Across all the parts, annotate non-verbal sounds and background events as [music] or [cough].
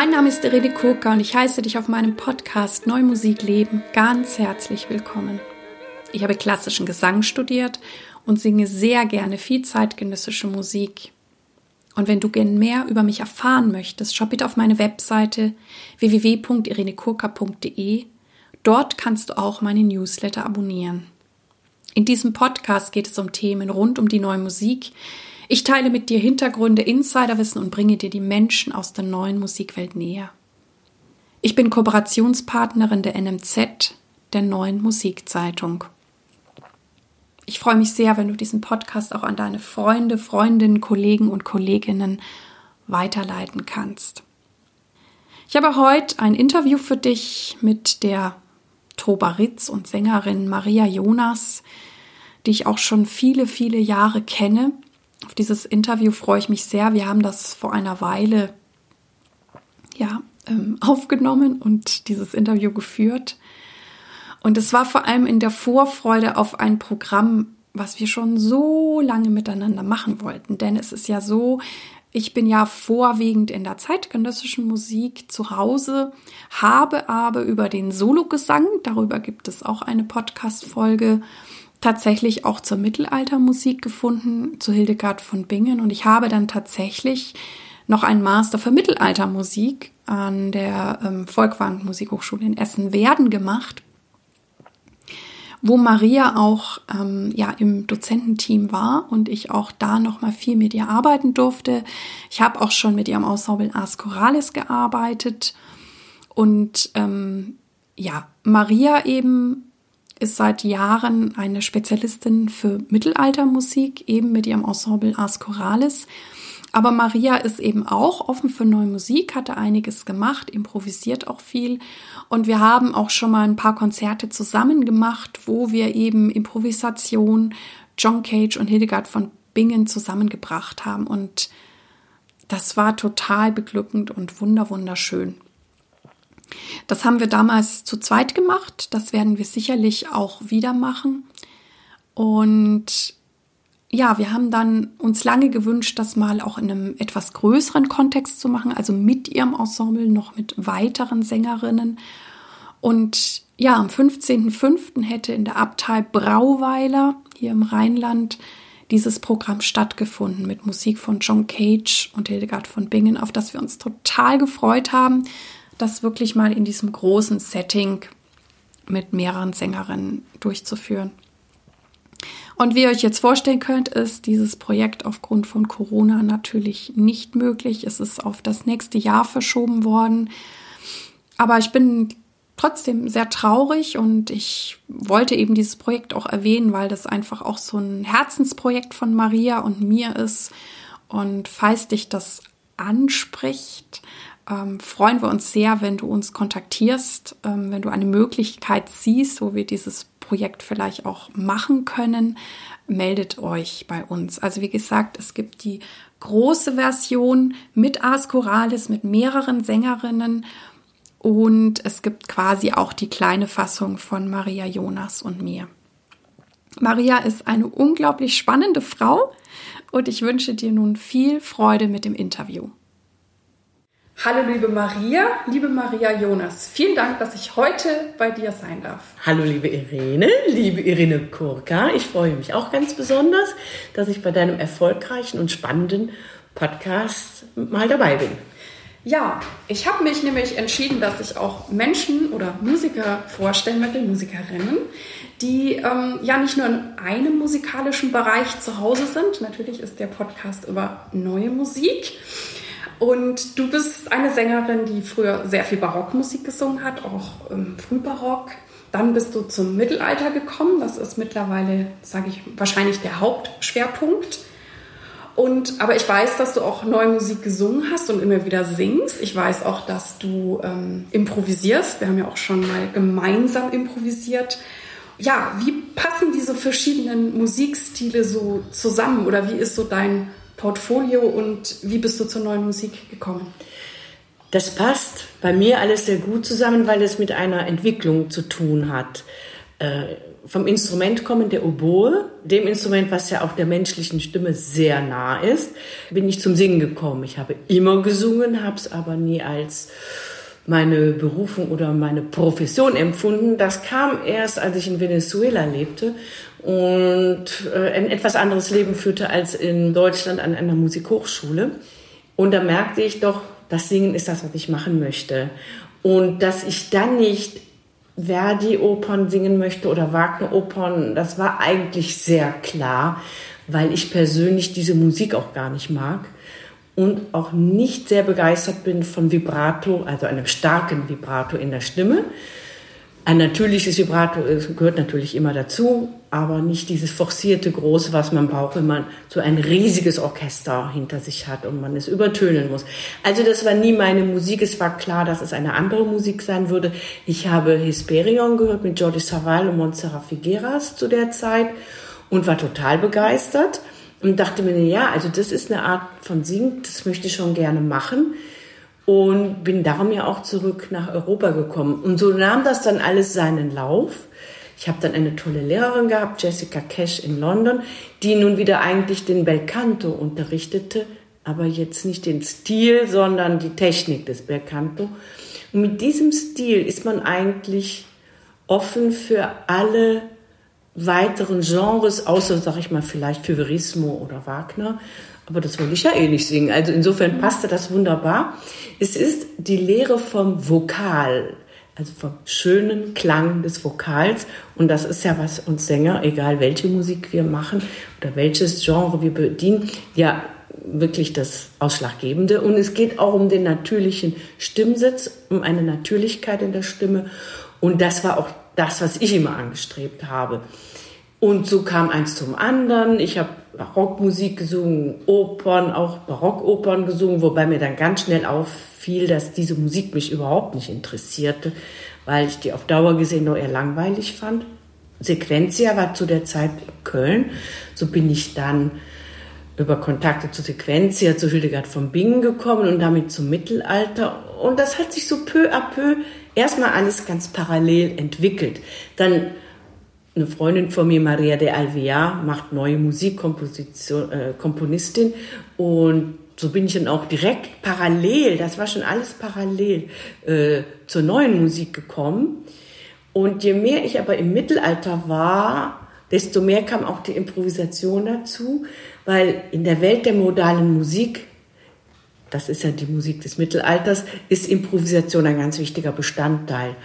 Mein Name ist Irene Kurka und ich heiße dich auf meinem Podcast Neue Musik Leben ganz herzlich willkommen. Ich habe klassischen Gesang studiert und singe sehr gerne viel zeitgenössische Musik. Und wenn du gern mehr über mich erfahren möchtest, schau bitte auf meine Webseite www.irenekurka.de. Dort kannst du auch meine Newsletter abonnieren. In diesem Podcast geht es um Themen rund um die neue Musik, ich teile mit dir Hintergründe, Insiderwissen und bringe dir die Menschen aus der neuen Musikwelt näher. Ich bin Kooperationspartnerin der NMZ, der neuen Musikzeitung. Ich freue mich sehr, wenn du diesen Podcast auch an deine Freunde, Freundinnen, Kollegen und Kolleginnen weiterleiten kannst. Ich habe heute ein Interview für dich mit der Toba Ritz und Sängerin Maria Jonas, die ich auch schon viele, viele Jahre kenne auf dieses Interview freue ich mich sehr. Wir haben das vor einer Weile ja, ähm, [laughs] aufgenommen und dieses Interview geführt. Und es war vor allem in der Vorfreude auf ein Programm, was wir schon so lange miteinander machen wollten. Denn es ist ja so, ich bin ja vorwiegend in der zeitgenössischen Musik zu Hause, habe aber über den Sologesang, darüber gibt es auch eine Podcast-Folge, tatsächlich auch zur Mittelaltermusik gefunden, zu Hildegard von Bingen. Und ich habe dann tatsächlich noch einen Master für Mittelaltermusik an der ähm, Volkwang Musikhochschule in Essen-Werden gemacht, wo Maria auch ähm, ja im Dozententeam war und ich auch da noch mal viel mit ihr arbeiten durfte. Ich habe auch schon mit ihrem Ensemble Ars Chorales gearbeitet und ähm, ja Maria eben ist seit Jahren eine Spezialistin für Mittelaltermusik, eben mit ihrem Ensemble Ars Chorales. Aber Maria ist eben auch offen für neue Musik, hatte einiges gemacht, improvisiert auch viel. Und wir haben auch schon mal ein paar Konzerte zusammen gemacht, wo wir eben Improvisation, John Cage und Hildegard von Bingen zusammengebracht haben. Und das war total beglückend und wunderschön. Das haben wir damals zu zweit gemacht. Das werden wir sicherlich auch wieder machen. Und ja, wir haben dann uns lange gewünscht, das mal auch in einem etwas größeren Kontext zu machen, also mit ihrem Ensemble, noch mit weiteren Sängerinnen. Und ja, am 15.05. hätte in der Abtei Brauweiler hier im Rheinland dieses Programm stattgefunden mit Musik von John Cage und Hildegard von Bingen, auf das wir uns total gefreut haben das wirklich mal in diesem großen Setting mit mehreren Sängerinnen durchzuführen. Und wie ihr euch jetzt vorstellen könnt, ist dieses Projekt aufgrund von Corona natürlich nicht möglich. Es ist auf das nächste Jahr verschoben worden. Aber ich bin trotzdem sehr traurig und ich wollte eben dieses Projekt auch erwähnen, weil das einfach auch so ein Herzensprojekt von Maria und mir ist. Und falls dich das anspricht, ähm, freuen wir uns sehr, wenn du uns kontaktierst, ähm, wenn du eine Möglichkeit siehst, wo wir dieses Projekt vielleicht auch machen können, meldet euch bei uns. Also wie gesagt, es gibt die große Version mit Ars Chorales, mit mehreren Sängerinnen und es gibt quasi auch die kleine Fassung von Maria Jonas und mir. Maria ist eine unglaublich spannende Frau und ich wünsche dir nun viel Freude mit dem Interview. Hallo liebe Maria, liebe Maria Jonas, vielen Dank, dass ich heute bei dir sein darf. Hallo liebe Irene, liebe Irene Kurka, ich freue mich auch ganz besonders, dass ich bei deinem erfolgreichen und spannenden Podcast mal dabei bin. Ja, ich habe mich nämlich entschieden, dass ich auch Menschen oder Musiker vorstellen möchte, Musikerinnen, die ähm, ja nicht nur in einem musikalischen Bereich zu Hause sind. Natürlich ist der Podcast über neue Musik. Und du bist eine Sängerin, die früher sehr viel Barockmusik gesungen hat, auch ähm, Frühbarock. Dann bist du zum Mittelalter gekommen. Das ist mittlerweile, sage ich, wahrscheinlich der Hauptschwerpunkt. Und, aber ich weiß, dass du auch neue Musik gesungen hast und immer wieder singst. Ich weiß auch, dass du ähm, improvisierst. Wir haben ja auch schon mal gemeinsam improvisiert. Ja, wie passen diese verschiedenen Musikstile so zusammen? Oder wie ist so dein Portfolio und wie bist du zur neuen Musik gekommen? Das passt bei mir alles sehr gut zusammen, weil es mit einer Entwicklung zu tun hat. äh, vom Instrument kommen, der Oboe, dem Instrument, was ja auch der menschlichen Stimme sehr nah ist, bin ich zum Singen gekommen. Ich habe immer gesungen, habe es aber nie als meine Berufung oder meine Profession empfunden. Das kam erst, als ich in Venezuela lebte und äh, ein etwas anderes Leben führte als in Deutschland an einer Musikhochschule. Und da merkte ich doch, das Singen ist das, was ich machen möchte. Und dass ich dann nicht Verdi-Opern singen möchte oder Wagner-Opern, das war eigentlich sehr klar, weil ich persönlich diese Musik auch gar nicht mag und auch nicht sehr begeistert bin von Vibrato, also einem starken Vibrato in der Stimme. Ein natürliches Vibrato gehört natürlich immer dazu, aber nicht dieses forcierte Große, was man braucht, wenn man so ein riesiges Orchester hinter sich hat und man es übertönen muss. Also das war nie meine Musik. Es war klar, dass es eine andere Musik sein würde. Ich habe Hesperion gehört mit Jordi Savall und Montserrat Figueras zu der Zeit und war total begeistert und dachte mir, ja, also das ist eine Art von Singen, das möchte ich schon gerne machen und bin darum ja auch zurück nach Europa gekommen. Und so nahm das dann alles seinen Lauf. Ich habe dann eine tolle Lehrerin gehabt, Jessica Cash in London, die nun wieder eigentlich den Belcanto unterrichtete, aber jetzt nicht den Stil, sondern die Technik des Belcanto. Und mit diesem Stil ist man eigentlich offen für alle weiteren Genres, außer, sag ich mal, vielleicht für Verismo oder Wagner. Aber das wollte ich ja eh nicht singen. Also insofern passte das wunderbar. Es ist die Lehre vom Vokal, also vom schönen Klang des Vokals. Und das ist ja, was uns Sänger, egal welche Musik wir machen oder welches Genre wir bedienen, ja wirklich das Ausschlaggebende. Und es geht auch um den natürlichen Stimmsitz, um eine Natürlichkeit in der Stimme. Und das war auch das, was ich immer angestrebt habe. Und so kam eins zum anderen. Ich habe Barockmusik gesungen, Opern, auch Barockopern gesungen, wobei mir dann ganz schnell auffiel, dass diese Musik mich überhaupt nicht interessierte, weil ich die auf Dauer gesehen nur eher langweilig fand. Sequentia war zu der Zeit in Köln. So bin ich dann über Kontakte zu Sequentia, zu Hildegard von Bingen gekommen und damit zum Mittelalter. Und das hat sich so peu à peu erstmal alles ganz parallel entwickelt. Dann eine Freundin von mir, Maria de Alvear, macht neue Musikkomposition, äh, Komponistin und so bin ich dann auch direkt parallel, das war schon alles parallel, äh, zur neuen Musik gekommen. Und je mehr ich aber im Mittelalter war, desto mehr kam auch die Improvisation dazu, weil in der Welt der modalen Musik, das ist ja die Musik des Mittelalters, ist Improvisation ein ganz wichtiger Bestandteil.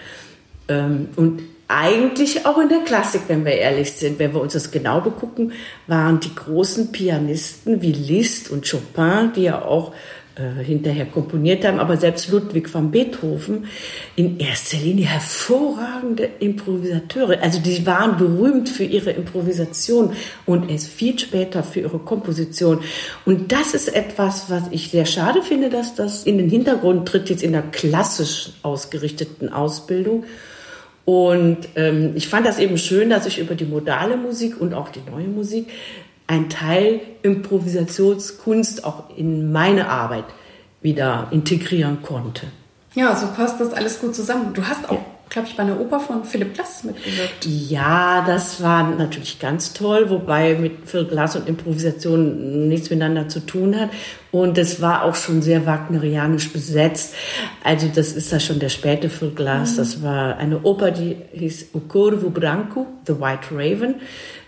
Ähm, und eigentlich auch in der Klassik, wenn wir ehrlich sind, wenn wir uns das genau begucken, waren die großen Pianisten wie Liszt und Chopin, die ja auch äh, hinterher komponiert haben, aber selbst Ludwig van Beethoven in erster Linie hervorragende Improvisateure. Also die waren berühmt für ihre Improvisation und erst viel später für ihre Komposition. Und das ist etwas, was ich sehr schade finde, dass das in den Hintergrund tritt jetzt in der klassisch ausgerichteten Ausbildung. Und ähm, ich fand das eben schön, dass ich über die modale Musik und auch die neue Musik ein Teil Improvisationskunst auch in meine Arbeit wieder integrieren konnte. Ja, so passt das alles gut zusammen. Du hast auch glaube ich, bei einer Oper von Philipp Glass mitgewirkt. Ja, das war natürlich ganz toll, wobei mit Philipp Glass und Improvisation nichts miteinander zu tun hat. Und es war auch schon sehr wagnerianisch besetzt. Also das ist ja schon der späte Philipp Glass. Mhm. Das war eine Oper, die hieß O Corvo Branco, The White Raven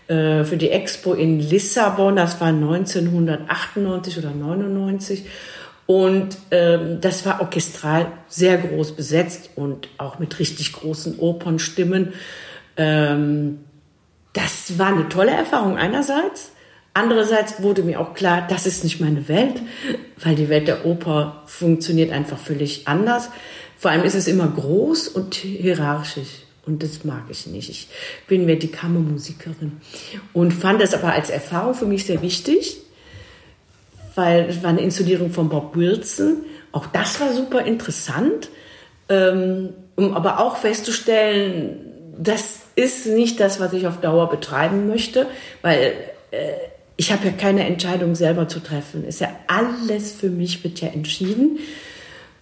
äh, für die Expo in Lissabon. Das war 1998 oder 99. Und ähm, das war orchestral sehr groß besetzt und auch mit richtig großen Opernstimmen. Ähm, das war eine tolle Erfahrung einerseits. Andererseits wurde mir auch klar, das ist nicht meine Welt, weil die Welt der Oper funktioniert einfach völlig anders. Vor allem ist es immer groß und hierarchisch. Und das mag ich nicht. Ich bin mehr die Kammermusikerin und fand das aber als Erfahrung für mich sehr wichtig weil es war eine Inszenierung von Bob Wilson. Auch das war super interessant, ähm, um aber auch festzustellen, das ist nicht das, was ich auf Dauer betreiben möchte, weil äh, ich habe ja keine Entscheidung selber zu treffen. Ist ja alles für mich wird ja entschieden.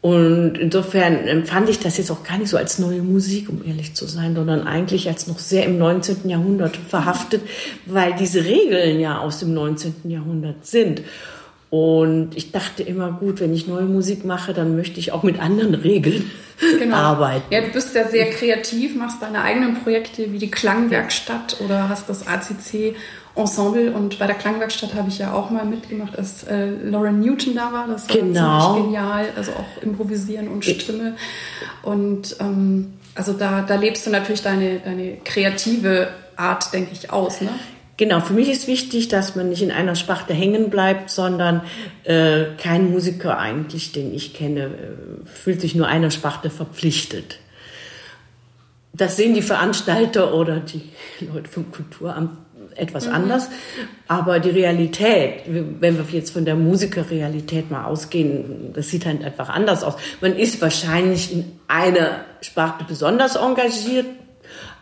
Und insofern empfand ich das jetzt auch gar nicht so als neue Musik, um ehrlich zu sein, sondern eigentlich als noch sehr im 19. Jahrhundert verhaftet, weil diese Regeln ja aus dem 19. Jahrhundert sind. Und ich dachte immer, gut, wenn ich neue Musik mache, dann möchte ich auch mit anderen Regeln [laughs] genau. arbeiten. Ja, du bist ja sehr kreativ, machst deine eigenen Projekte wie die Klangwerkstatt oder hast das ACC Ensemble und bei der Klangwerkstatt habe ich ja auch mal mitgemacht, als äh, Lauren Newton da war. Das war genau. ziemlich genial, also auch improvisieren und Stimme. Und ähm, also da, da lebst du natürlich deine, deine kreative Art, denke ich, aus. Ne? Genau, für mich ist wichtig, dass man nicht in einer Sparte hängen bleibt, sondern äh, kein Musiker eigentlich, den ich kenne, äh, fühlt sich nur einer Sparte verpflichtet. Das sehen die Veranstalter oder die Leute vom Kulturamt etwas mhm. anders. Aber die Realität, wenn wir jetzt von der Musikerrealität mal ausgehen, das sieht halt einfach anders aus. Man ist wahrscheinlich in einer Sparte besonders engagiert,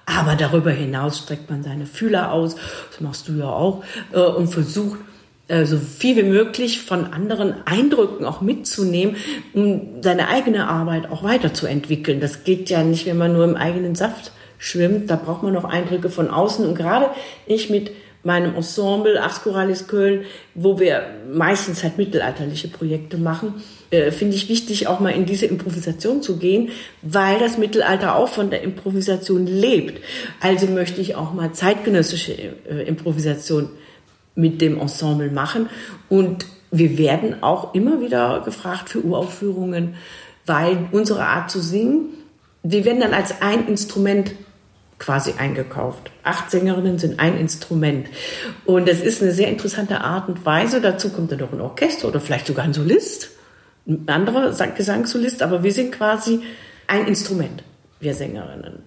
aber darüber hinaus streckt man seine Fühler aus, das machst du ja auch, äh, und versucht, äh, so viel wie möglich von anderen Eindrücken auch mitzunehmen, um seine eigene Arbeit auch weiterzuentwickeln. Das geht ja nicht, wenn man nur im eigenen Saft schwimmt. Da braucht man noch Eindrücke von außen. Und gerade ich mit meinem Ensemble Ascoralis Köln, wo wir meistens halt mittelalterliche Projekte machen, äh, finde ich wichtig, auch mal in diese Improvisation zu gehen, weil das Mittelalter auch von der Improvisation lebt. Also möchte ich auch mal zeitgenössische äh, Improvisation mit dem Ensemble machen. Und wir werden auch immer wieder gefragt für Uraufführungen, weil unsere Art zu singen, wir werden dann als ein Instrument quasi eingekauft. Acht Sängerinnen sind ein Instrument. Und das ist eine sehr interessante Art und Weise. Dazu kommt dann noch ein Orchester oder vielleicht sogar ein Solist, ein anderer Gesangssolist, aber wir sind quasi ein Instrument, wir Sängerinnen.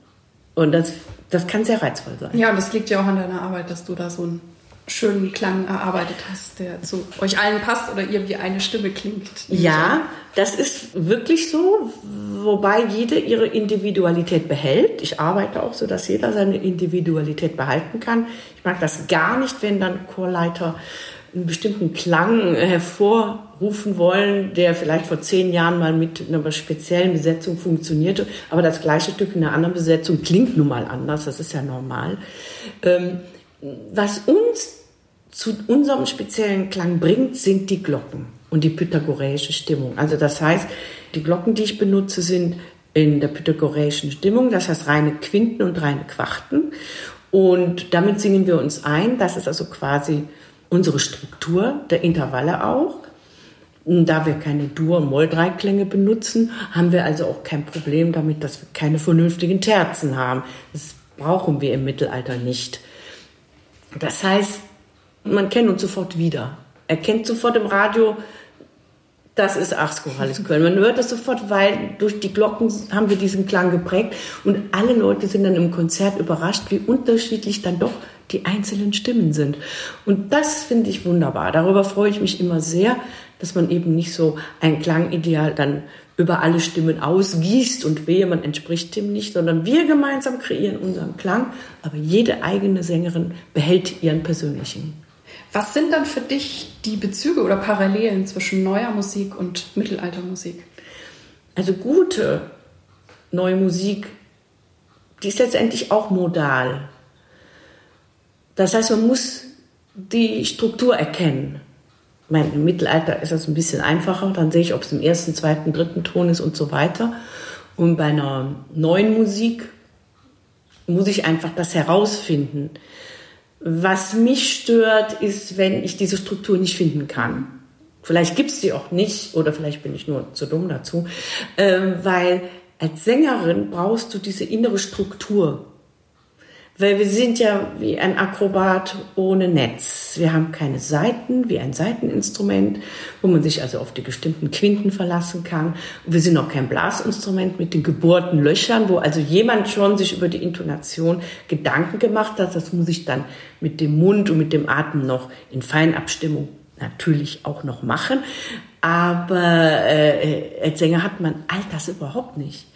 Und das, das kann sehr reizvoll sein. Ja, und das liegt ja auch an deiner Arbeit, dass du da so ein schönen Klang erarbeitet hast, der zu euch allen passt oder ihr wie eine Stimme klingt. Ja, das ist wirklich so, wobei jede ihre Individualität behält. Ich arbeite auch so, dass jeder seine Individualität behalten kann. Ich mag das gar nicht, wenn dann Chorleiter einen bestimmten Klang hervorrufen wollen, der vielleicht vor zehn Jahren mal mit einer speziellen Besetzung funktionierte, aber das gleiche Stück in einer anderen Besetzung klingt nun mal anders, das ist ja normal. Was uns zu unserem speziellen Klang bringt, sind die Glocken und die pythagoreische Stimmung. Also das heißt, die Glocken, die ich benutze, sind in der pythagoreischen Stimmung, das heißt reine Quinten und reine Quarten. Und damit singen wir uns ein. Das ist also quasi unsere Struktur der Intervalle auch. Und da wir keine Dur- und Moll-Dreiklänge benutzen, haben wir also auch kein Problem damit, dass wir keine vernünftigen Terzen haben. Das brauchen wir im Mittelalter nicht. Das heißt, man kennt uns sofort wieder. Er kennt sofort im Radio, das ist Ars Chorales Köln. Man hört das sofort, weil durch die Glocken haben wir diesen Klang geprägt und alle Leute sind dann im Konzert überrascht, wie unterschiedlich dann doch die einzelnen Stimmen sind. Und das finde ich wunderbar. Darüber freue ich mich immer sehr, dass man eben nicht so ein Klangideal dann über alle Stimmen ausgießt und wehe, man entspricht dem nicht, sondern wir gemeinsam kreieren unseren Klang, aber jede eigene Sängerin behält ihren persönlichen. Was sind dann für dich die Bezüge oder Parallelen zwischen neuer Musik und Mittelaltermusik? Also gute neue Musik, die ist letztendlich auch modal. Das heißt, man muss die Struktur erkennen meine, im Mittelalter ist das ein bisschen einfacher. Dann sehe ich, ob es im ersten, zweiten, dritten Ton ist und so weiter. Und bei einer neuen Musik muss ich einfach das herausfinden. Was mich stört, ist, wenn ich diese Struktur nicht finden kann. Vielleicht gibt es die auch nicht oder vielleicht bin ich nur zu dumm dazu, ähm, weil als Sängerin brauchst du diese innere Struktur. Weil wir sind ja wie ein Akrobat ohne Netz. Wir haben keine Seiten, wie ein Seiteninstrument, wo man sich also auf die bestimmten Quinten verlassen kann. Und wir sind auch kein Blasinstrument mit den gebohrten Löchern, wo also jemand schon sich über die Intonation Gedanken gemacht hat. Das muss ich dann mit dem Mund und mit dem Atem noch in Feinabstimmung natürlich auch noch machen. Aber äh, als Sänger hat man all das überhaupt nicht.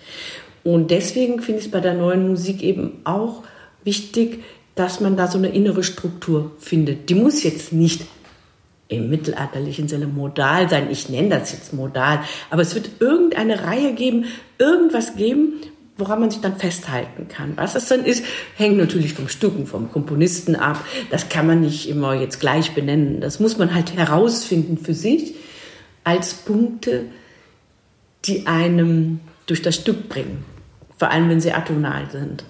Und deswegen finde ich es bei der neuen Musik eben auch wichtig, dass man da so eine innere Struktur findet. Die muss jetzt nicht im mittelalterlichen Sinne modal sein. Ich nenne das jetzt modal, aber es wird irgendeine Reihe geben, irgendwas geben, woran man sich dann festhalten kann. Was es dann ist, hängt natürlich vom Stücken, vom Komponisten ab. Das kann man nicht immer jetzt gleich benennen. Das muss man halt herausfinden für sich als Punkte, die einem durch das Stück bringen. Vor allem, wenn sie atonal sind.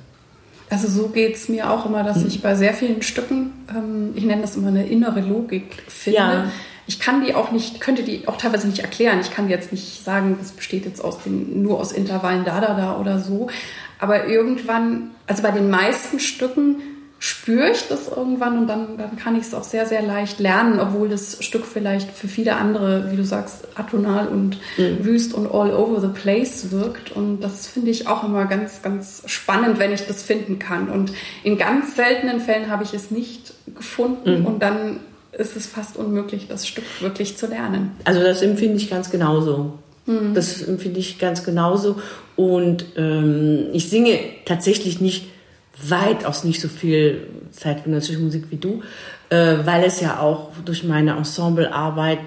Also so geht es mir auch immer, dass hm. ich bei sehr vielen Stücken, ähm, ich nenne das immer eine innere Logik finde. Ja. Ich kann die auch nicht, könnte die auch teilweise nicht erklären. Ich kann jetzt nicht sagen, das besteht jetzt aus den, nur aus Intervallen da, da, da oder so. Aber irgendwann, also bei den meisten Stücken spüre ich das irgendwann und dann, dann kann ich es auch sehr, sehr leicht lernen, obwohl das Stück vielleicht für viele andere, wie du sagst, atonal und mhm. wüst und all over the place wirkt. Und das finde ich auch immer ganz, ganz spannend, wenn ich das finden kann. Und in ganz seltenen Fällen habe ich es nicht gefunden mhm. und dann ist es fast unmöglich, das Stück wirklich zu lernen. Also das empfinde ich ganz genauso. Mhm. Das empfinde ich ganz genauso. Und ähm, ich singe tatsächlich nicht weitaus nicht so viel zeitgenössische Musik wie du, äh, weil es ja auch durch meine Ensemblearbeit,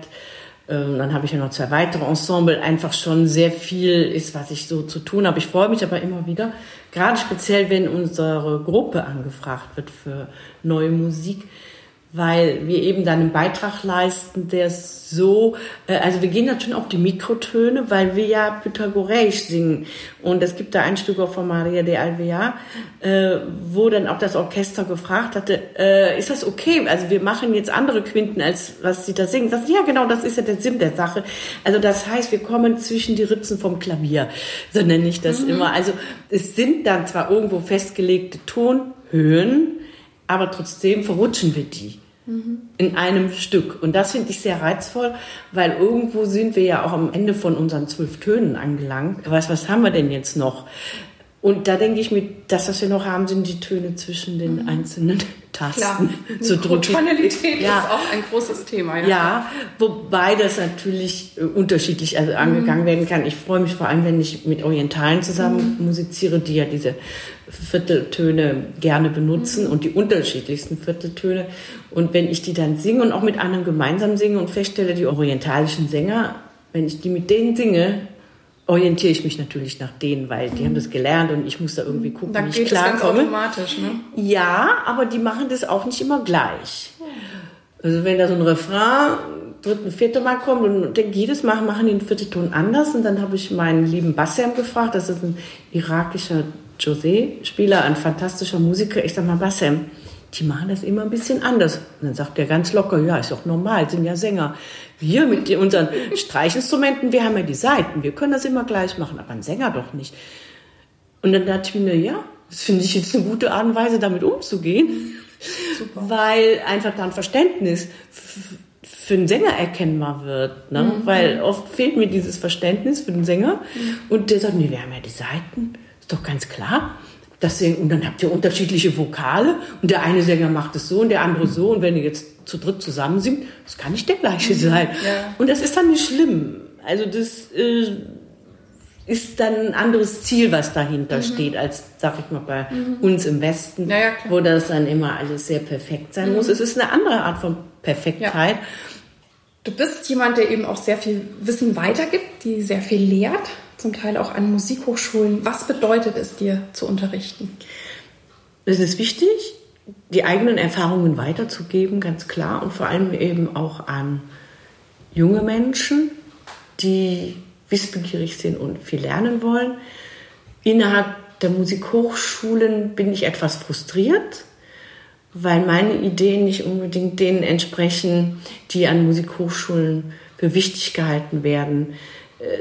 äh, dann habe ich ja noch zwei weitere Ensemble, einfach schon sehr viel ist, was ich so zu tun habe. Ich freue mich aber immer wieder, gerade speziell, wenn unsere Gruppe angefragt wird für neue Musik, weil wir eben dann einen Beitrag leisten, der so, äh, also wir gehen natürlich auf die Mikrotöne, weil wir ja pythagoreisch singen. Und es gibt da ein Stück auch von Maria de Alvear, äh, wo dann auch das Orchester gefragt hatte, äh, ist das okay? Also wir machen jetzt andere Quinten, als was sie da singen. Das, ja, genau, das ist ja der Sinn der Sache. Also das heißt, wir kommen zwischen die Ritzen vom Klavier, so nenne ich das mhm. immer. Also es sind dann zwar irgendwo festgelegte Tonhöhen, aber trotzdem verrutschen wir die in einem Stück. Und das finde ich sehr reizvoll, weil irgendwo sind wir ja auch am Ende von unseren zwölf Tönen angelangt. Was, was haben wir denn jetzt noch? Und da denke ich mir, das, was wir noch haben, sind die Töne zwischen den mhm. einzelnen [laughs] Tasten Klar. zu drücken. Tonalität ja. ist auch ein großes Thema. Ja, ja wobei das natürlich äh, unterschiedlich also angegangen mhm. werden kann. Ich freue mich vor allem, wenn ich mit Orientalen zusammen mhm. musiziere, die ja diese Vierteltöne gerne benutzen mhm. und die unterschiedlichsten Vierteltöne. Und wenn ich die dann singe und auch mit anderen gemeinsam singe und feststelle, die orientalischen Sänger, wenn ich die mit denen singe, orientiere ich mich natürlich nach denen, weil die mhm. haben das gelernt und ich muss da irgendwie gucken, da wie ich klarkomme. automatisch, ne? Ja, aber die machen das auch nicht immer gleich. Also wenn da so ein Refrain dritte, vierte Mal kommt und denke, jedes Mal machen die den vierten Ton anders und dann habe ich meinen lieben Bassem gefragt, das ist ein irakischer José-Spieler, ein fantastischer Musiker. Ich sage mal, Bassem, die machen das immer ein bisschen anders. Und dann sagt er ganz locker, ja, ist doch normal, sind ja Sänger. Wir mit unseren Streichinstrumenten, wir haben ja die Saiten, wir können das immer gleich machen, aber ein Sänger doch nicht. Und dann dachte ich mir, ja, das finde ich jetzt eine gute Art und Weise, damit umzugehen. Super. Weil einfach dann Verständnis für den Sänger erkennbar wird. Ne? Mhm. Weil oft fehlt mir dieses Verständnis für den Sänger. Mhm. Und der sagt, nee, wir haben ja die Saiten, ist doch ganz klar. Deswegen, und dann habt ihr unterschiedliche Vokale und der eine Sänger macht es so und der andere so und wenn ihr jetzt zu dritt zusammen singt, das kann nicht der gleiche mhm. sein. Ja. Und das ist dann nicht schlimm. Also das äh, ist dann ein anderes Ziel, was dahinter mhm. steht, als, sag ich mal, bei mhm. uns im Westen, ja, ja, wo das dann immer alles sehr perfekt sein mhm. muss. Es ist eine andere Art von Perfektheit. Du bist jemand, der eben auch sehr viel Wissen weitergibt, die sehr viel lehrt zum Teil auch an Musikhochschulen. Was bedeutet es dir zu unterrichten? Es ist wichtig, die eigenen Erfahrungen weiterzugeben, ganz klar, und vor allem eben auch an junge Menschen, die wissbegierig sind und viel lernen wollen. Innerhalb der Musikhochschulen bin ich etwas frustriert, weil meine Ideen nicht unbedingt denen entsprechen, die an Musikhochschulen für wichtig gehalten werden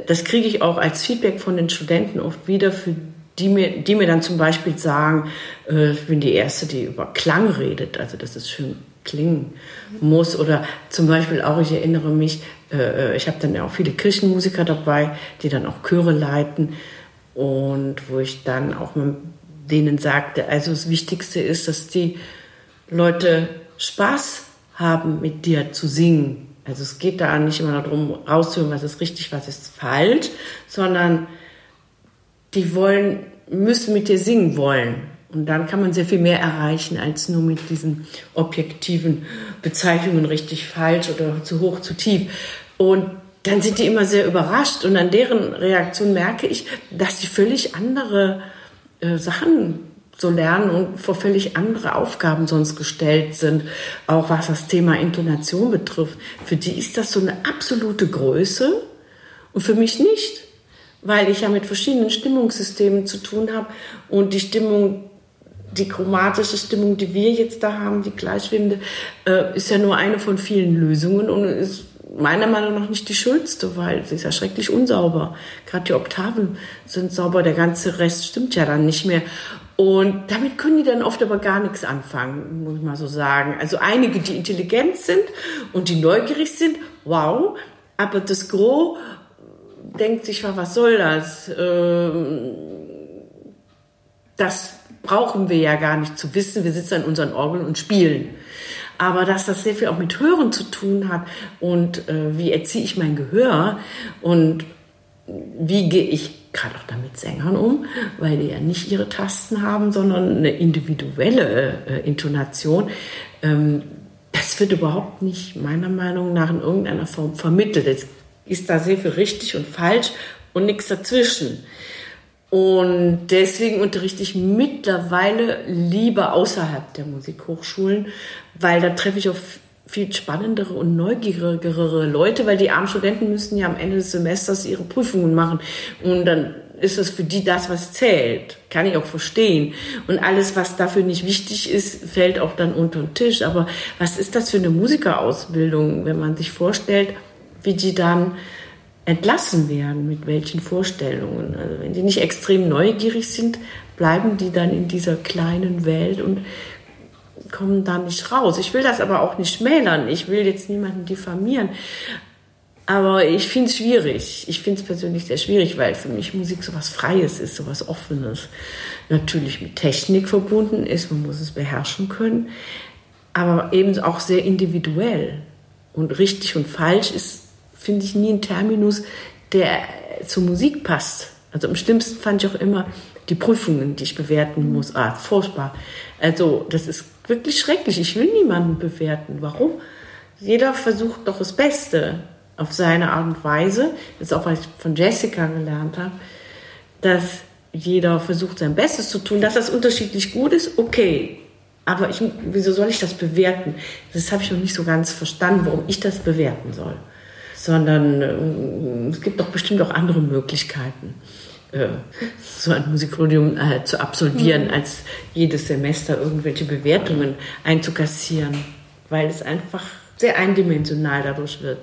das kriege ich auch als Feedback von den Studenten oft wieder, für die mir, die mir dann zum Beispiel sagen, äh, ich bin die Erste, die über Klang redet, also dass es schön klingen muss. Oder zum Beispiel auch, ich erinnere mich, äh, ich habe dann ja auch viele Kirchenmusiker dabei, die dann auch Chöre leiten und wo ich dann auch denen sagte, also das Wichtigste ist, dass die Leute Spaß haben, mit dir zu singen also es geht da nicht immer darum, rauszuhören, was ist richtig, was ist falsch, sondern die wollen, müssen mit dir singen wollen. Und dann kann man sehr viel mehr erreichen als nur mit diesen objektiven Bezeichnungen richtig falsch oder zu hoch, zu tief. Und dann sind die immer sehr überrascht und an deren Reaktion merke ich, dass sie völlig andere äh, Sachen so lernen und vor völlig andere Aufgaben sonst gestellt sind, auch was das Thema Intonation betrifft. Für die ist das so eine absolute Größe und für mich nicht, weil ich ja mit verschiedenen Stimmungssystemen zu tun habe und die Stimmung die chromatische Stimmung, die wir jetzt da haben, die gleichschwebende, äh, ist ja nur eine von vielen Lösungen und ist meiner Meinung nach nicht die schönste, weil sie ist ja schrecklich unsauber. Gerade die Oktaven sind sauber, der ganze Rest stimmt ja dann nicht mehr. Und damit können die dann oft aber gar nichts anfangen, muss ich mal so sagen. Also einige, die intelligent sind und die neugierig sind, wow. Aber das Gros denkt sich, was soll das? Ähm, das brauchen wir ja gar nicht zu wissen. Wir sitzen an unseren Orgeln und spielen. Aber dass das sehr viel auch mit Hören zu tun hat und äh, wie erziehe ich mein Gehör und wie gehe ich gerade auch damit Sängern um, weil die ja nicht ihre Tasten haben, sondern eine individuelle äh, Intonation. Ähm, das wird überhaupt nicht meiner Meinung nach in irgendeiner Form vermittelt. Es ist da sehr viel richtig und falsch und nichts dazwischen. Und deswegen unterrichte ich mittlerweile lieber außerhalb der Musikhochschulen, weil da treffe ich auf viel spannendere und neugierigere Leute, weil die armen Studenten müssen ja am Ende des Semesters ihre Prüfungen machen. Und dann ist das für die das, was zählt. Kann ich auch verstehen. Und alles, was dafür nicht wichtig ist, fällt auch dann unter den Tisch. Aber was ist das für eine Musikerausbildung, wenn man sich vorstellt, wie die dann entlassen werden, mit welchen Vorstellungen. Also wenn die nicht extrem neugierig sind, bleiben die dann in dieser kleinen Welt und kommen da nicht raus. Ich will das aber auch nicht schmälern. Ich will jetzt niemanden diffamieren. Aber ich finde es schwierig. Ich finde es persönlich sehr schwierig, weil für mich Musik so was Freies ist, so was Offenes. Natürlich mit Technik verbunden ist, man muss es beherrschen können, aber eben auch sehr individuell. Und richtig und falsch ist finde ich, nie ein Terminus, der zur Musik passt. Also am schlimmsten fand ich auch immer die Prüfungen, die ich bewerten muss. Ah, furchtbar. Also das ist wirklich schrecklich. Ich will niemanden bewerten. Warum? Jeder versucht doch das Beste auf seine Art und Weise. Das ist auch, was ich von Jessica gelernt habe, dass jeder versucht, sein Bestes zu tun. Dass das unterschiedlich gut ist, okay. Aber ich, wieso soll ich das bewerten? Das habe ich noch nicht so ganz verstanden, warum ich das bewerten soll sondern äh, es gibt doch bestimmt auch andere Möglichkeiten, äh, so ein Musikstudium äh, zu absolvieren, mhm. als jedes Semester irgendwelche Bewertungen einzukassieren, weil es einfach sehr eindimensional dadurch wird.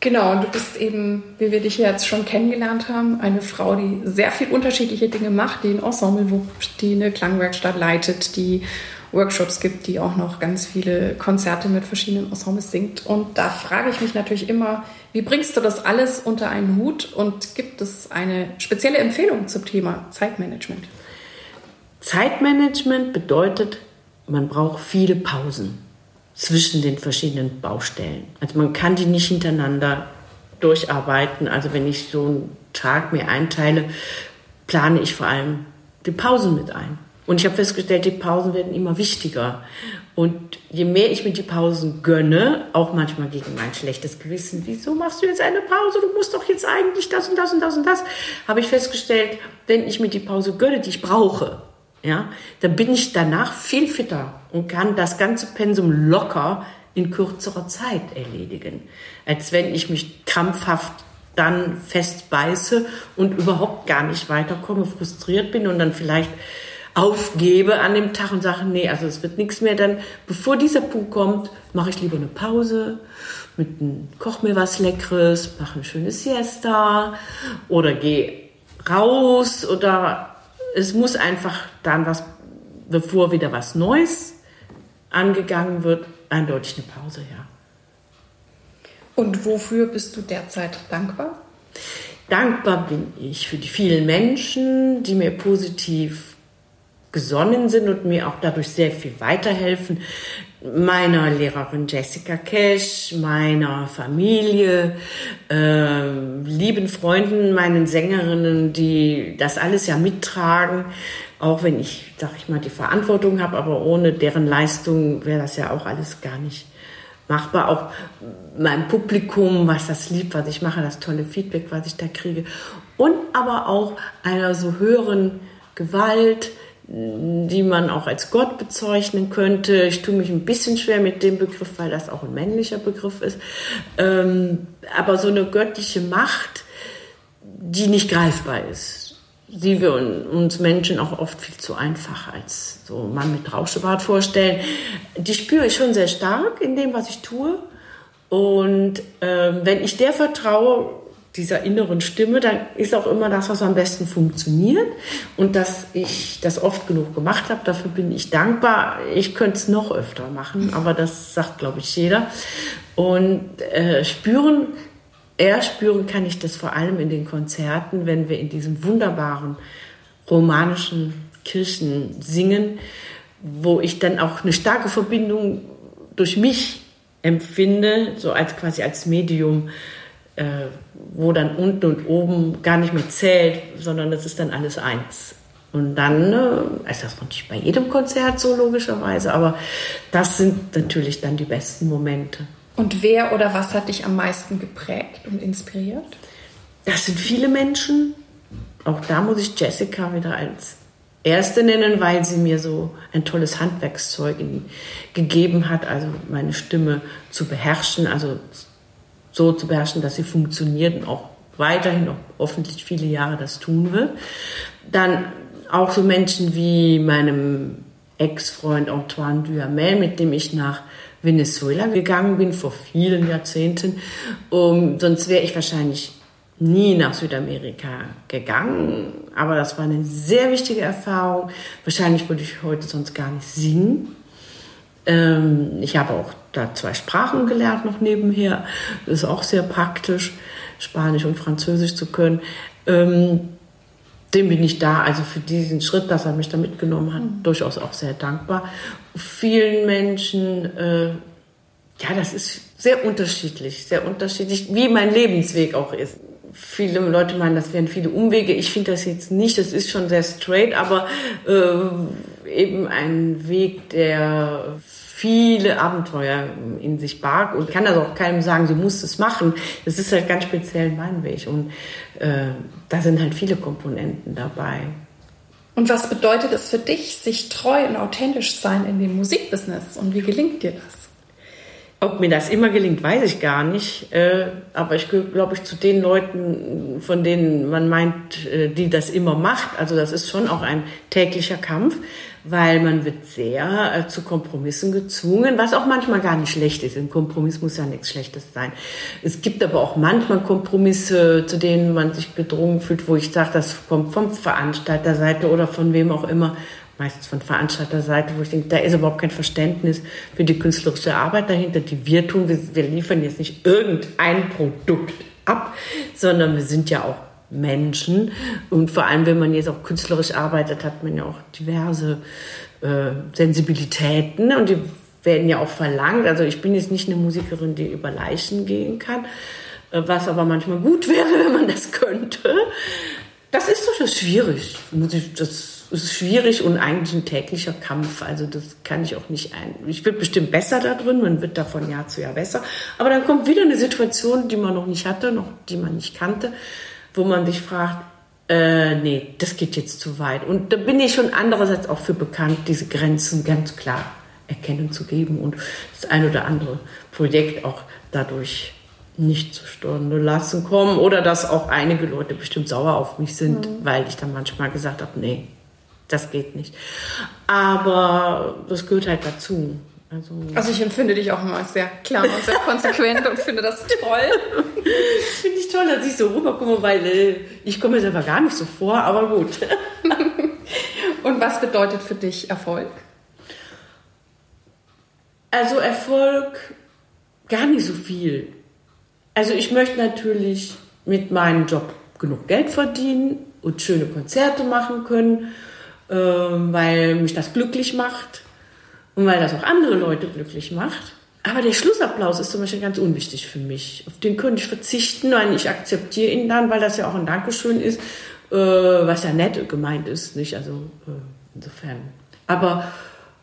Genau, und du bist eben, wie wir dich jetzt schon kennengelernt haben, eine Frau, die sehr viel unterschiedliche Dinge macht, die ein Ensemble wupt, die eine Klangwerkstatt leitet, die Workshops gibt, die auch noch ganz viele Konzerte mit verschiedenen Ensembles singt. Und da frage ich mich natürlich immer, wie bringst du das alles unter einen Hut und gibt es eine spezielle Empfehlung zum Thema Zeitmanagement? Zeitmanagement bedeutet, man braucht viele Pausen zwischen den verschiedenen Baustellen. Also man kann die nicht hintereinander durcharbeiten. Also wenn ich so einen Tag mir einteile, plane ich vor allem die Pausen mit ein. Und ich habe festgestellt, die Pausen werden immer wichtiger. Und je mehr ich mir die Pausen gönne, auch manchmal gegen mein schlechtes Gewissen, wieso machst du jetzt eine Pause? Du musst doch jetzt eigentlich das und das und das und das, habe ich festgestellt, wenn ich mir die Pause gönne, die ich brauche, ja, dann bin ich danach viel fitter und kann das ganze Pensum locker in kürzerer Zeit erledigen, als wenn ich mich krampfhaft dann festbeiße und überhaupt gar nicht weiterkomme, frustriert bin und dann vielleicht aufgebe an dem Tag und sage, nee, also es wird nichts mehr, dann bevor dieser Punkt kommt, mache ich lieber eine Pause, mit koch mir was Leckeres, mache eine schöne Siesta oder gehe raus oder es muss einfach dann was, bevor wieder was Neues angegangen wird, eindeutig eine Pause, ja. Und wofür bist du derzeit dankbar? Dankbar bin ich für die vielen Menschen, die mir positiv gesonnen sind und mir auch dadurch sehr viel weiterhelfen. Meiner Lehrerin Jessica Cash, meiner Familie, äh, lieben Freunden, meinen Sängerinnen, die das alles ja mittragen, auch wenn ich, sag ich mal, die Verantwortung habe, aber ohne deren Leistung wäre das ja auch alles gar nicht machbar. Auch meinem Publikum, was das liebt, was ich mache, das tolle Feedback, was ich da kriege. Und aber auch einer so höheren Gewalt, die man auch als Gott bezeichnen könnte. Ich tue mich ein bisschen schwer mit dem Begriff, weil das auch ein männlicher Begriff ist. Ähm, aber so eine göttliche Macht, die nicht greifbar ist, die wir uns Menschen auch oft viel zu einfach als so Mann mit Rauschebart vorstellen, die spüre ich schon sehr stark in dem, was ich tue. Und ähm, wenn ich der vertraue, dieser inneren Stimme, dann ist auch immer das, was am besten funktioniert. Und dass ich das oft genug gemacht habe, dafür bin ich dankbar. Ich könnte es noch öfter machen, aber das sagt, glaube ich, jeder. Und äh, spüren, eher spüren kann ich das vor allem in den Konzerten, wenn wir in diesen wunderbaren romanischen Kirchen singen, wo ich dann auch eine starke Verbindung durch mich empfinde, so als quasi als Medium äh, wo dann unten und oben gar nicht mehr zählt, sondern das ist dann alles eins. Und dann äh, ist das nicht bei jedem Konzert so logischerweise, aber das sind natürlich dann die besten Momente. Und wer oder was hat dich am meisten geprägt und inspiriert? Das sind viele Menschen. Auch da muss ich Jessica wieder als erste nennen, weil sie mir so ein tolles Handwerkszeug gegeben hat, also meine Stimme zu beherrschen, also so zu beherrschen, dass sie funktioniert und auch weiterhin noch hoffentlich viele Jahre das tun wird. Dann auch so Menschen wie meinem Ex-Freund Antoine Duhamel, mit dem ich nach Venezuela gegangen bin vor vielen Jahrzehnten. Um, sonst wäre ich wahrscheinlich nie nach Südamerika gegangen. Aber das war eine sehr wichtige Erfahrung. Wahrscheinlich würde ich heute sonst gar nicht singen. Ähm, ich habe auch da zwei Sprachen gelernt noch nebenher. Das ist auch sehr praktisch, Spanisch und Französisch zu können. Ähm, dem bin ich da, also für diesen Schritt, dass er mich da mitgenommen hat, mhm. durchaus auch sehr dankbar. Vielen Menschen, äh, ja, das ist sehr unterschiedlich, sehr unterschiedlich, wie mein Lebensweg auch ist. Viele Leute meinen, das wären viele Umwege. Ich finde das jetzt nicht. Das ist schon sehr straight, aber äh, eben ein Weg, der viele Abenteuer in sich barg und kann also auch keinem sagen, du musst es machen. Das ist halt ganz speziell mein Weg und äh, da sind halt viele Komponenten dabei. Und was bedeutet es für dich, sich treu und authentisch sein in dem Musikbusiness und wie gelingt dir das? Ob mir das immer gelingt, weiß ich gar nicht. Äh, aber ich gehöre, glaube ich, zu den Leuten, von denen man meint, äh, die das immer macht. Also das ist schon auch ein täglicher Kampf weil man wird sehr äh, zu Kompromissen gezwungen, was auch manchmal gar nicht schlecht ist. Ein Kompromiss muss ja nichts Schlechtes sein. Es gibt aber auch manchmal Kompromisse, zu denen man sich gedrungen fühlt, wo ich sage, das kommt vom Veranstalterseite oder von wem auch immer, meistens von Veranstalterseite, wo ich denke, da ist überhaupt kein Verständnis für die künstlerische Arbeit dahinter, die wir tun. Wir, wir liefern jetzt nicht irgendein Produkt ab, sondern wir sind ja auch Menschen. Und vor allem, wenn man jetzt auch künstlerisch arbeitet, hat man ja auch diverse äh, Sensibilitäten und die werden ja auch verlangt. Also ich bin jetzt nicht eine Musikerin, die über Leichen gehen kann, äh, was aber manchmal gut [laughs] wäre, wenn man das könnte. Das ist durchaus schwierig. Das ist schwierig und eigentlich ein täglicher Kampf. Also das kann ich auch nicht ein. Ich bin bestimmt besser da drin, man wird da von Jahr zu Jahr besser. Aber dann kommt wieder eine Situation, die man noch nicht hatte, noch die man nicht kannte wo man sich fragt, äh, nee, das geht jetzt zu weit. Und da bin ich schon andererseits auch für bekannt, diese Grenzen ganz klar erkennen zu geben und das ein oder andere Projekt auch dadurch nicht zustande lassen kommen oder dass auch einige Leute bestimmt sauer auf mich sind, mhm. weil ich dann manchmal gesagt habe, nee, das geht nicht. Aber das gehört halt dazu. Also, also ich empfinde dich auch immer als sehr klar und sehr konsequent und finde das toll. [laughs] toll, dass ich so rüberkomme, weil äh, ich komme mir selber gar nicht so vor, aber gut. [laughs] und was bedeutet für dich Erfolg? Also Erfolg gar nicht so viel. Also ich möchte natürlich mit meinem Job genug Geld verdienen und schöne Konzerte machen können äh, weil mich das glücklich macht und weil das auch andere Leute glücklich macht. Aber der Schlussapplaus ist zum Beispiel ganz unwichtig für mich. Auf den könnte ich verzichten, weil ich akzeptiere ihn dann, weil das ja auch ein Dankeschön ist, äh, was ja nett gemeint ist, nicht? Also äh, insofern. Aber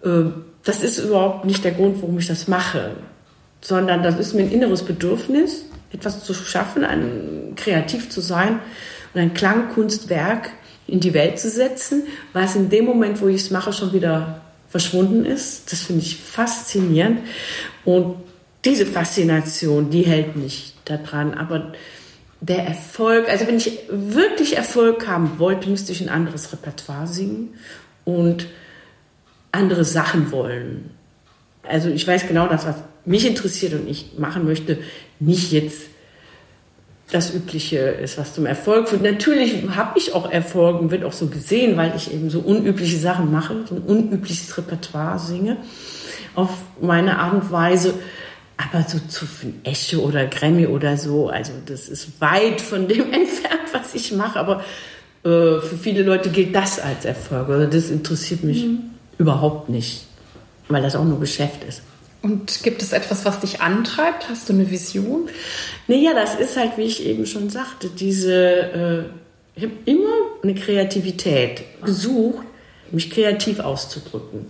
äh, das ist überhaupt nicht der Grund, warum ich das mache, sondern das ist mir ein inneres Bedürfnis, etwas zu schaffen, ein, kreativ zu sein und ein Klangkunstwerk in die Welt zu setzen, was in dem Moment, wo ich es mache, schon wieder verschwunden ist. Das finde ich faszinierend. Und diese Faszination, die hält mich daran. Aber der Erfolg, also wenn ich wirklich Erfolg haben wollte, müsste ich ein anderes Repertoire singen und andere Sachen wollen. Also ich weiß genau das, was mich interessiert und ich machen möchte, nicht jetzt das Übliche ist, was zum Erfolg führt. Natürlich habe ich auch Erfolg und wird auch so gesehen, weil ich eben so unübliche Sachen mache, so ein unübliches Repertoire singe auf meine Art und Weise. Aber so zu Echo oder Grammy oder so, also das ist weit von dem [laughs] entfernt, was ich mache. Aber äh, für viele Leute gilt das als Erfolg. Also das interessiert mich mhm. überhaupt nicht, weil das auch nur Geschäft ist. Und gibt es etwas, was dich antreibt? Hast du eine Vision? Naja, das ist halt, wie ich eben schon sagte, diese, äh, ich habe immer eine Kreativität gesucht, mich kreativ auszudrücken.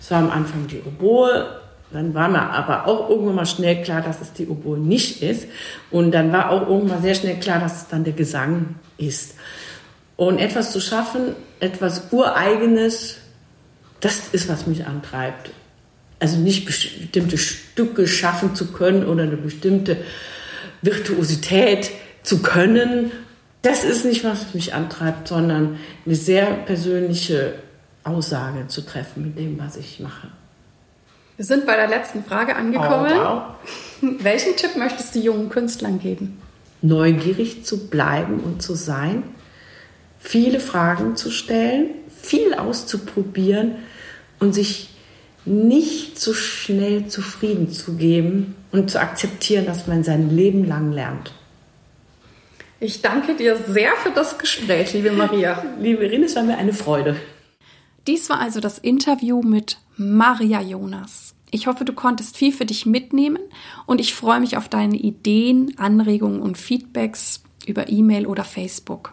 Es war am Anfang die Oboe, dann war mir aber auch irgendwann mal schnell klar, dass es die Oboe nicht ist. Und dann war auch irgendwann sehr schnell klar, dass es dann der Gesang ist. Und etwas zu schaffen, etwas Ureigenes, das ist, was mich antreibt also nicht bestimmte Stücke schaffen zu können oder eine bestimmte Virtuosität zu können. Das ist nicht, was mich antreibt, sondern eine sehr persönliche Aussage zu treffen mit dem, was ich mache. Wir sind bei der letzten Frage angekommen. Oh, wow. [laughs] Welchen Tipp möchtest du jungen Künstlern geben? Neugierig zu bleiben und zu sein, viele Fragen zu stellen, viel auszuprobieren und sich nicht so schnell zufrieden zu geben und zu akzeptieren, dass man sein Leben lang lernt. Ich danke dir sehr für das Gespräch, liebe Maria. [laughs] liebe Irin, es war mir eine Freude. Dies war also das Interview mit Maria Jonas. Ich hoffe, du konntest viel für dich mitnehmen und ich freue mich auf deine Ideen, Anregungen und Feedbacks über E-Mail oder Facebook.